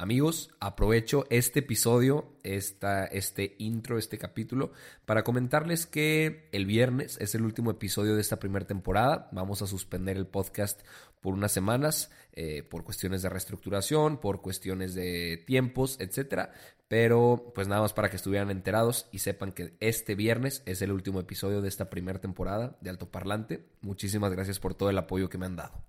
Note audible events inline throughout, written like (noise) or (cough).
Amigos, aprovecho este episodio, esta, este intro, este capítulo, para comentarles que el viernes es el último episodio de esta primera temporada. Vamos a suspender el podcast por unas semanas, eh, por cuestiones de reestructuración, por cuestiones de tiempos, etcétera. Pero, pues nada más para que estuvieran enterados y sepan que este viernes es el último episodio de esta primera temporada de Alto Parlante. Muchísimas gracias por todo el apoyo que me han dado.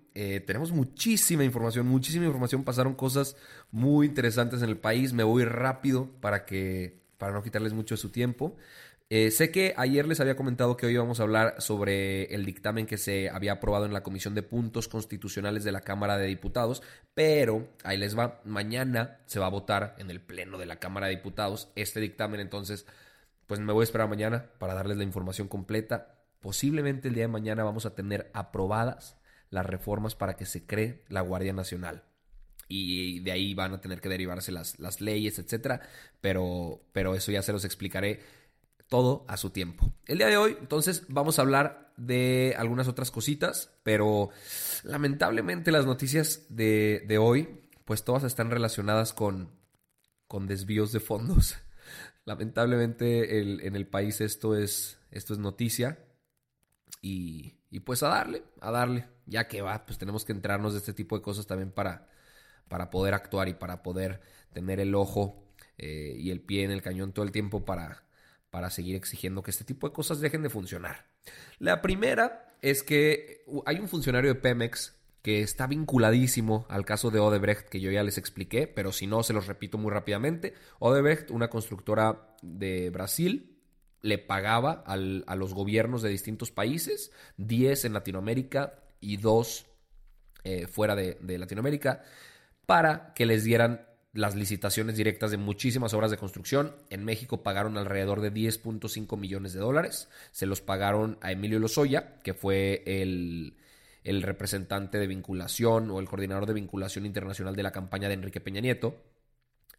eh, tenemos muchísima información, muchísima información. Pasaron cosas muy interesantes en el país. Me voy rápido para que para no quitarles mucho de su tiempo. Eh, sé que ayer les había comentado que hoy vamos a hablar sobre el dictamen que se había aprobado en la Comisión de Puntos Constitucionales de la Cámara de Diputados, pero ahí les va, mañana se va a votar en el Pleno de la Cámara de Diputados este dictamen, entonces pues me voy a esperar mañana para darles la información completa. Posiblemente el día de mañana vamos a tener aprobadas las reformas para que se cree la Guardia Nacional. Y de ahí van a tener que derivarse las, las leyes, etcétera. Pero, pero eso ya se los explicaré todo a su tiempo. El día de hoy, entonces, vamos a hablar de algunas otras cositas, pero lamentablemente las noticias de, de hoy, pues todas están relacionadas con, con desvíos de fondos. (laughs) Lamentablemente en el país esto es, esto es noticia y, pues a darle, a darle, ya que va, pues tenemos que entrarnos de este tipo de cosas también para, para poder actuar y para poder tener el ojo eh, y el pie en el cañón todo el tiempo para, para seguir exigiendo que este tipo de cosas dejen de funcionar. La primera es que hay un funcionario de Pemex que está vinculadísimo al caso de Odebrecht que yo ya les expliqué, pero si no, se los repito muy rápidamente. Odebrecht, una constructora de Brasil, le pagaba al, a los gobiernos de distintos países, 10 en Latinoamérica y 2 eh, fuera de, de Latinoamérica, para que les dieran las licitaciones directas de muchísimas obras de construcción. En México pagaron alrededor de 10.5 millones de dólares. Se los pagaron a Emilio Lozoya, que fue el, el representante de vinculación o el coordinador de vinculación internacional de la campaña de Enrique Peña Nieto.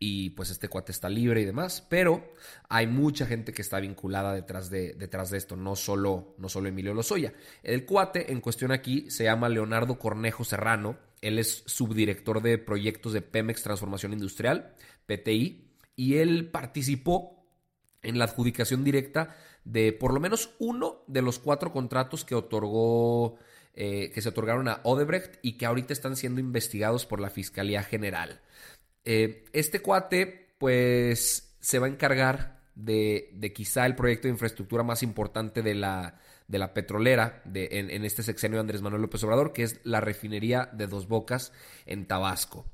Y pues este cuate está libre y demás, pero hay mucha gente que está vinculada detrás de, detrás de esto, no solo, no solo Emilio Lozoya. El cuate en cuestión aquí se llama Leonardo Cornejo Serrano, él es subdirector de proyectos de Pemex Transformación Industrial, PTI, y él participó en la adjudicación directa de por lo menos uno de los cuatro contratos que otorgó eh, que se otorgaron a Odebrecht y que ahorita están siendo investigados por la Fiscalía General. Eh, este cuate, pues, se va a encargar de, quizá el proyecto de infraestructura más importante de la, de la petrolera de, en, en, este sexenio de Andrés Manuel López Obrador, que es la refinería de Dos Bocas en Tabasco.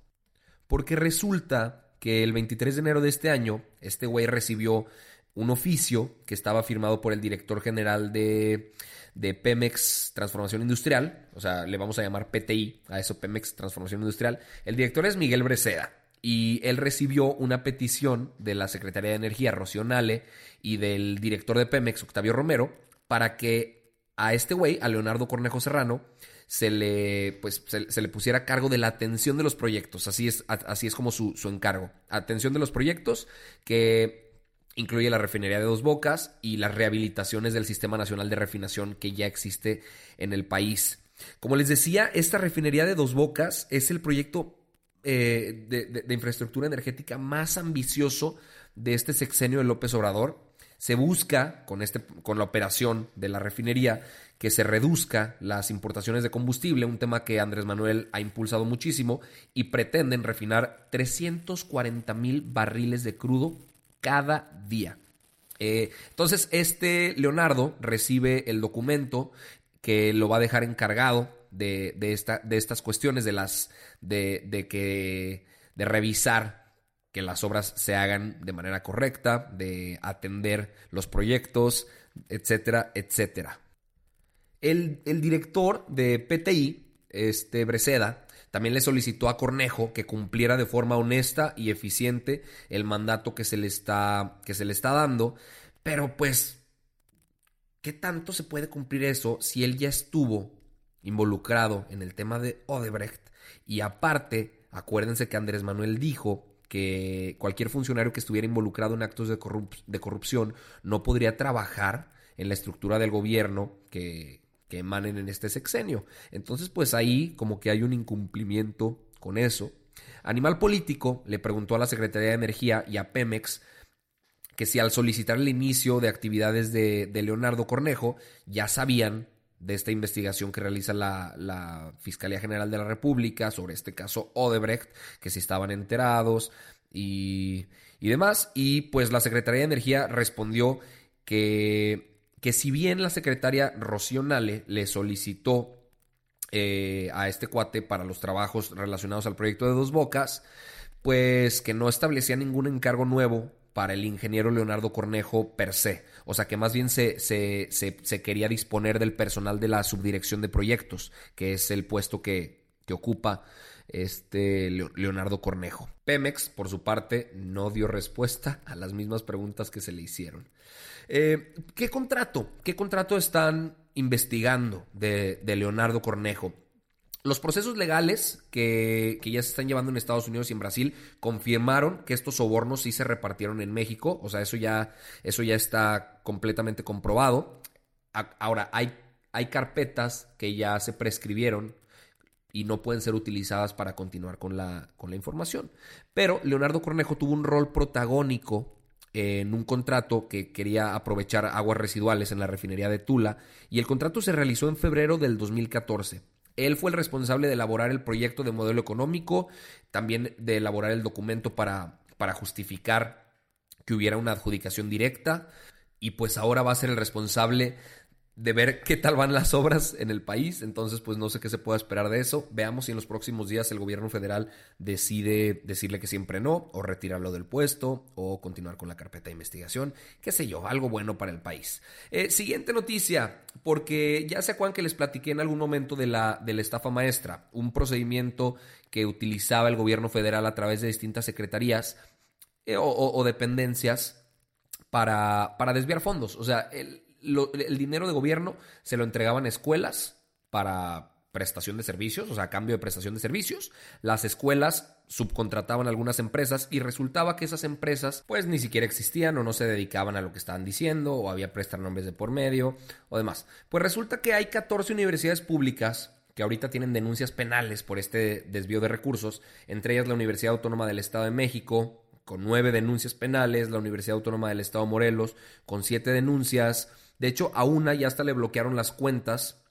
Porque resulta que el 23 de enero de este año, este güey recibió un oficio que estaba firmado por el director general de, de Pemex Transformación Industrial, o sea, le vamos a llamar PTI a eso, Pemex Transformación Industrial. El director es Miguel Breceda y él recibió una petición de la Secretaría de Energía, Rocío Nale, y del director de Pemex, Octavio Romero, para que a este güey, a Leonardo Cornejo Serrano, se le, pues, se, le pusiera cargo de la atención de los proyectos. Así es, así es como su, su encargo. Atención de los proyectos que incluye la refinería de Dos Bocas y las rehabilitaciones del Sistema Nacional de Refinación que ya existe en el país. Como les decía, esta refinería de Dos Bocas es el proyecto eh, de, infraestructura energética más ambicioso de este sexenio de López Obrador. Se busca con, este, con la operación de la refinería que se reduzca las importaciones de combustible, un tema que Andrés Manuel ha impulsado muchísimo, y pretenden refinar 340 mil barriles de crudo cada día. Eh, entonces, este Leonardo recibe el documento que lo va a dejar encargado de, esta, de estas cuestiones, de las de, de que de revisar que las obras se hagan de manera correcta, de atender los proyectos, etcétera, etcétera. El, el director de PTI, este Breceda, también le solicitó a Cornejo que cumpliera de forma honesta y eficiente el mandato que se le está, que se le está dando, pero pues, ¿qué tanto se puede cumplir eso si él ya estuvo involucrado en el tema de Odebrecht? Y aparte, acuérdense que Andrés Manuel dijo que cualquier funcionario que estuviera involucrado en actos de, de corrupción no podría trabajar en la estructura del gobierno que, que emanen en este sexenio. Entonces, pues ahí como que hay un incumplimiento con eso. Animal Político le preguntó a la Secretaría de Energía y a Pemex que si al solicitar el inicio de actividades de, Leonardo Cornejo ya sabían de esta investigación que realiza la, Fiscalía General de la República sobre este caso Odebrecht, que si estaban enterados y, y demás. Y pues la Secretaría de Energía respondió que que si bien la secretaria Rocío Nale le solicitó eh, a este cuate para los trabajos relacionados al proyecto de Dos Bocas, pues que no establecía ningún encargo nuevo para el ingeniero Leonardo Cornejo per se. O sea que más bien se, se, se, quería disponer del personal de la subdirección de proyectos, que es el puesto que, que ocupa este Leonardo Cornejo. Pemex, por su parte, no dio respuesta a las mismas preguntas que se le hicieron. Eh, ¿Qué contrato? ¿Qué contrato están investigando de, Leonardo Cornejo? Los procesos legales que, ya se están llevando en Estados Unidos y en Brasil confirmaron que estos sobornos sí se repartieron en México. O sea, eso ya, eso ya está completamente comprobado. ahora, hay, hay carpetas que ya se prescribieron y no pueden ser utilizadas para continuar con la, con la información. Pero Leonardo Cornejo tuvo un rol protagónico en un contrato que quería aprovechar aguas residuales en la refinería de Tula y el contrato se realizó en febrero del 2014. Él fue el responsable de elaborar el proyecto de modelo económico, también de elaborar el documento para, para justificar que hubiera una adjudicación directa y pues ahora va a ser el responsable de ver qué tal van las obras en el país. Entonces, pues no sé qué se pueda esperar de eso. Veamos si en los próximos días el gobierno federal decide decirle que siempre no, o retirarlo del puesto, o continuar con la carpeta de investigación. Qué sé yo, algo bueno para el país. Eh, siguiente noticia, porque ya sé Juan que les platiqué en algún momento de la, de la estafa maestra, un procedimiento que utilizaba el gobierno federal a través de distintas secretarías eh, o, dependencias para, para desviar fondos. O sea, el el dinero de gobierno se lo entregaban a escuelas para prestación de servicios, o sea, a cambio de prestación de servicios. Las escuelas subcontrataban algunas empresas y resultaba que esas empresas pues ni siquiera existían o no se dedicaban a lo que estaban diciendo o había prestar nombres de por medio o demás. Pues resulta que hay 14 universidades públicas que ahorita tienen denuncias penales por este desvío de recursos, entre ellas la Universidad Autónoma del Estado de México, con nueve denuncias penales, la Universidad Autónoma del Estado de Morelos, con siete denuncias, de hecho, a una ya hasta le bloquearon las cuentas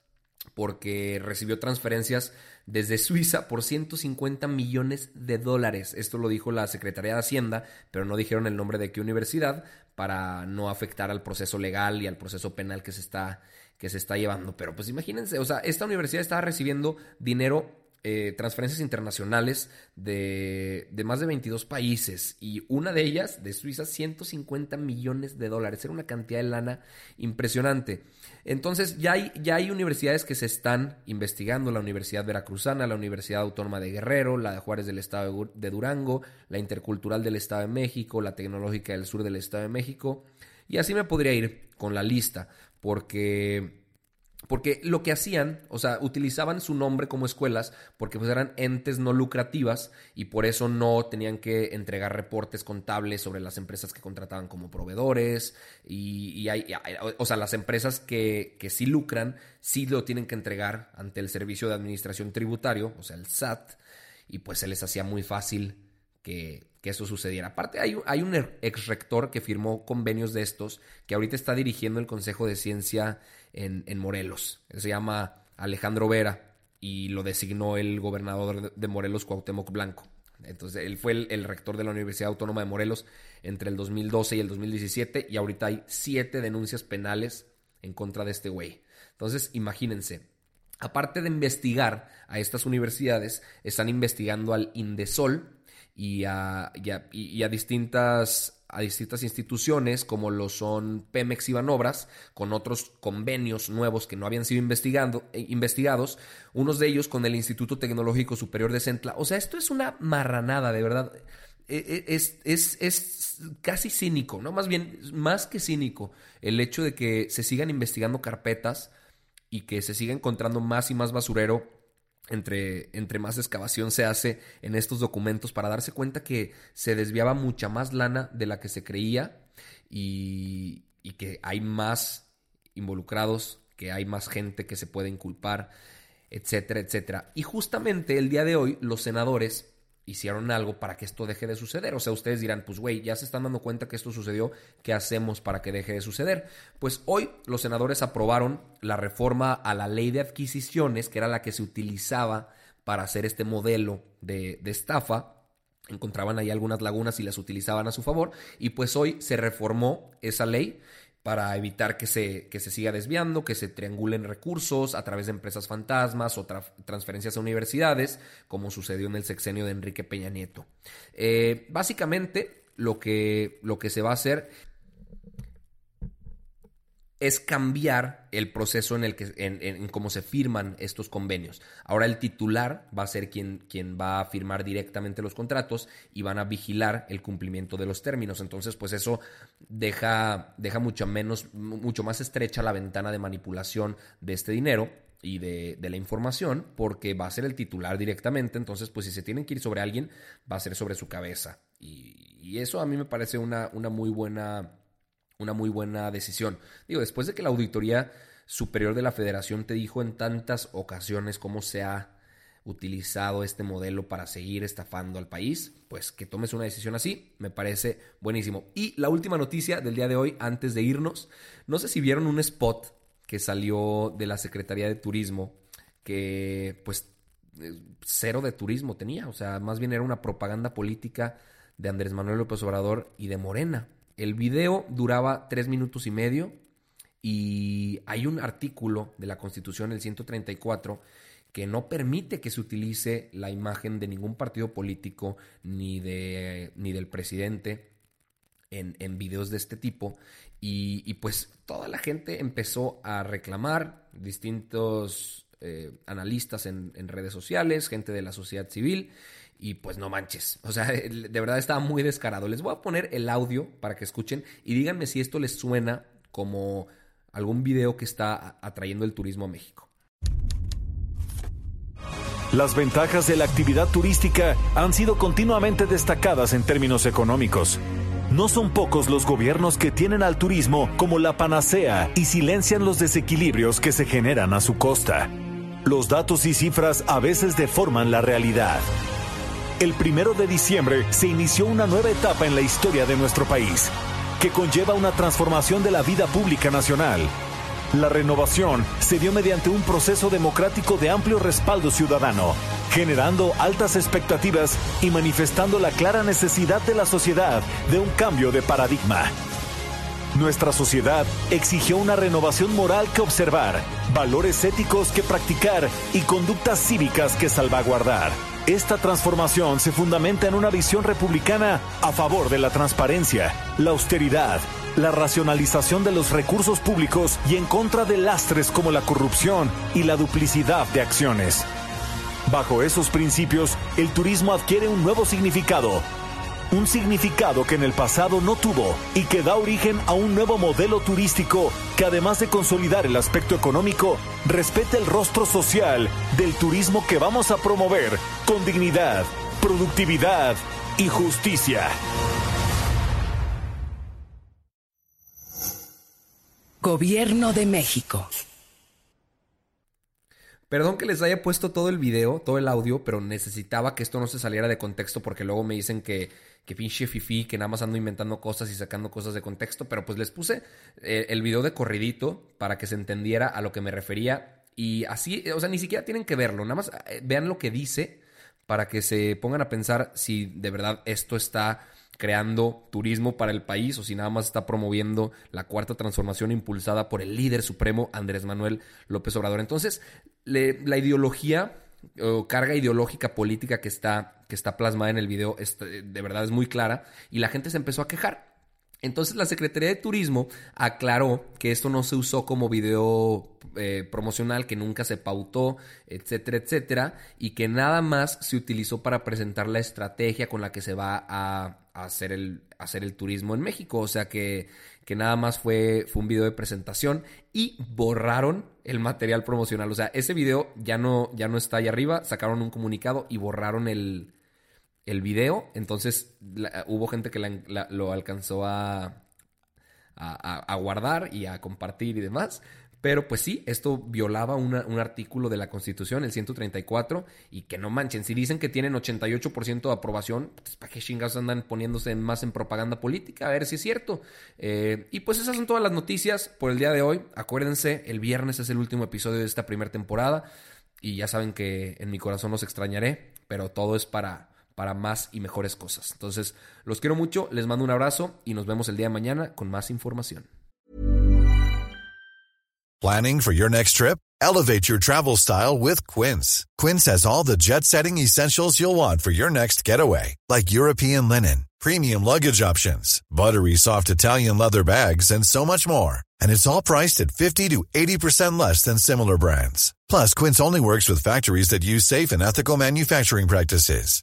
porque recibió transferencias desde Suiza por 150 millones de dólares. Esto lo dijo la Secretaría de Hacienda, pero no dijeron el nombre de qué universidad para no afectar al proceso legal y al proceso penal que se está, que se está llevando. Pero pues imagínense, o sea, esta universidad estaba recibiendo dinero eh, transferencias internacionales de, de, más de 22 países y una de ellas, de Suiza, 150 millones de dólares. Era una cantidad de lana impresionante. Entonces ya hay, ya hay universidades que se están investigando, la Universidad Veracruzana, la Universidad Autónoma de Guerrero, la de Juárez del Estado de Durango, la Intercultural del Estado de México, la Tecnológica del Sur del Estado de México. Y así me podría ir con la lista, porque porque lo que hacían, o sea, utilizaban su nombre como escuelas porque pues eran entes no lucrativas y por eso no tenían que entregar reportes contables sobre las empresas que contrataban como proveedores y, hay, o sea, las empresas que, que sí lucran sí lo tienen que entregar ante el Servicio de Administración Tributario, o sea, el SAT, y pues se les hacía muy fácil que, eso sucediera. Aparte, hay, hay un ex rector que firmó convenios de estos, que ahorita está dirigiendo el Consejo de Ciencia en, Morelos. Se llama Alejandro Vera y lo designó el gobernador de Morelos, Cuauhtémoc Blanco. Entonces, él fue el, rector de la Universidad Autónoma de Morelos entre el 2012 y el 2017 y ahorita hay siete denuncias penales en contra de este güey. Entonces, imagínense, aparte de investigar a estas universidades, están investigando al Indesol y a, y a distintas a distintas instituciones como lo son Pemex y Banobras, con otros convenios nuevos que no habían sido investigando, eh, investigados, unos de ellos con el Instituto Tecnológico Superior de Centla. O sea, esto es una marranada, de verdad. E, e, es, es, es casi cínico, ¿no? Más bien, más que cínico, el hecho de que se sigan investigando carpetas y que se siga encontrando más y más basurero entre, entre más excavación se hace en estos documentos para darse cuenta que se desviaba mucha más lana de la que se creía y, y que hay más involucrados, que hay más gente que se puede inculpar, etcétera, etcétera. Y justamente el día de hoy los senadores hicieron algo para que esto deje de suceder. O sea, ustedes dirán, pues güey, ya se están dando cuenta que esto sucedió, ¿qué hacemos para que deje de suceder? Pues hoy los senadores aprobaron la reforma a la ley de adquisiciones, que era la que se utilizaba para hacer este modelo de, de estafa encontraban ahí algunas lagunas y las utilizaban a su favor. Y pues hoy se reformó esa ley para evitar que se, que se siga desviando, que se triangulen recursos a través de empresas fantasmas o transferencias a universidades, como sucedió en el sexenio de Enrique Peña Nieto. Eh, básicamente, lo que, lo que se va a hacer es cambiar el proceso en el que en, cómo se firman estos convenios. Ahora el titular va a ser quien, quien va a firmar directamente los contratos y van a vigilar el cumplimiento de los términos. Entonces, pues eso deja, deja mucho menos, mucho más estrecha la ventana de manipulación de este dinero y de, la información, porque va a ser el titular directamente. Entonces, pues si se tienen que ir sobre alguien, va a ser sobre su cabeza. Y, y eso a mí me parece una, una muy buena una muy buena decisión. Digo, después de que la Auditoría Superior de la Federación te dijo en tantas ocasiones cómo se ha utilizado este modelo para seguir estafando al país, pues que tomes una decisión así, me parece buenísimo. Y la última noticia del día de hoy, antes de irnos, no sé si vieron un spot que salió de la Secretaría de Turismo, que pues eh, cero de turismo tenía, o sea, más bien era una propaganda política de Andrés Manuel López Obrador y de Morena. El video duraba tres minutos y medio y hay un artículo de la Constitución, el 134, que no permite que se utilice la imagen de ningún partido político ni, de, ni del presidente en, en, videos de este tipo. Y, pues toda la gente empezó a reclamar, distintos eh, analistas en, en redes sociales, gente de la sociedad civil, y pues no manches. O sea, de verdad estaba muy descarado. Les voy a poner el audio para que escuchen y díganme si esto les suena como algún video que está atrayendo el turismo a México. Las ventajas de la actividad turística han sido continuamente destacadas en términos económicos. No son pocos los gobiernos que tienen al turismo como la panacea y silencian los desequilibrios que se generan a su costa. Los datos y cifras a veces deforman la realidad. El primero de diciembre se inició una nueva etapa en la historia de nuestro país, que conlleva una transformación de la vida pública nacional. La renovación se dio mediante un proceso democrático de amplio respaldo ciudadano, generando altas expectativas y manifestando la clara necesidad de la sociedad de un cambio de paradigma. Nuestra sociedad exigió una renovación moral que observar, valores éticos que practicar y conductas cívicas que salvaguardar. Esta transformación se fundamenta en una visión republicana a favor de la transparencia, la austeridad, la racionalización de los recursos públicos y en contra de lastres como la corrupción y la duplicidad de acciones. Bajo esos principios, el turismo adquiere un nuevo significado un significado que en el pasado no tuvo y que da origen a un nuevo modelo turístico que además de consolidar el aspecto económico, respete el rostro social del turismo que vamos a promover con dignidad, productividad y justicia. Gobierno de México. Perdón que les haya puesto todo el video, todo el audio, pero necesitaba que esto no se saliera de contexto porque luego me dicen que, que pinche fifi, que nada más ando inventando cosas y sacando cosas de contexto, pero pues les puse eh, el video de corridito para que se entendiera a lo que me refería y así, o sea, ni siquiera tienen que verlo, nada más eh, vean lo que dice para que se pongan a pensar si de verdad esto está creando turismo para el país o si nada más está promoviendo la cuarta transformación impulsada por el líder supremo Andrés Manuel López Obrador. Entonces, la ideología o carga ideológica política que está, que está plasmada en el video de verdad es muy clara y la gente se empezó a quejar. Entonces la Secretaría de Turismo aclaró que esto no se usó como video eh, promocional, que nunca se pautó, etcétera, etcétera, y que nada más se utilizó para presentar la estrategia con la que se va a, hacer, el, turismo en México. O sea que, que nada más fue, fue un video de presentación y borraron el material promocional. O sea, ese video ya no, ya no está ahí arriba, sacaron un comunicado y borraron el, el video, entonces hubo gente que lo alcanzó a, guardar y a compartir y demás. Pero pues sí, esto violaba un artículo de la Constitución, el 134, y que no manchen, si dicen que tienen 88% de aprobación, pues ¿para qué chingados andan poniéndose más en propaganda política? A ver si es cierto. Eh, y pues esas son todas las noticias por el día de hoy. Acuérdense, el viernes es el último episodio de esta primera temporada, y ya saben que en mi corazón los extrañaré, pero todo es para para más y mejores cosas. Entonces, los quiero mucho, les mando un abrazo y nos vemos el día de mañana con más información. Planning for your next trip? Elevate your travel style with Quince. Quince has all the jet-setting essentials you'll want for your next getaway, like European linen, premium luggage options, buttery soft Italian leather bags, and so much more. And it's all priced at 50 to 80% less than similar brands. Plus, Quince only works with factories that use safe and ethical manufacturing practices.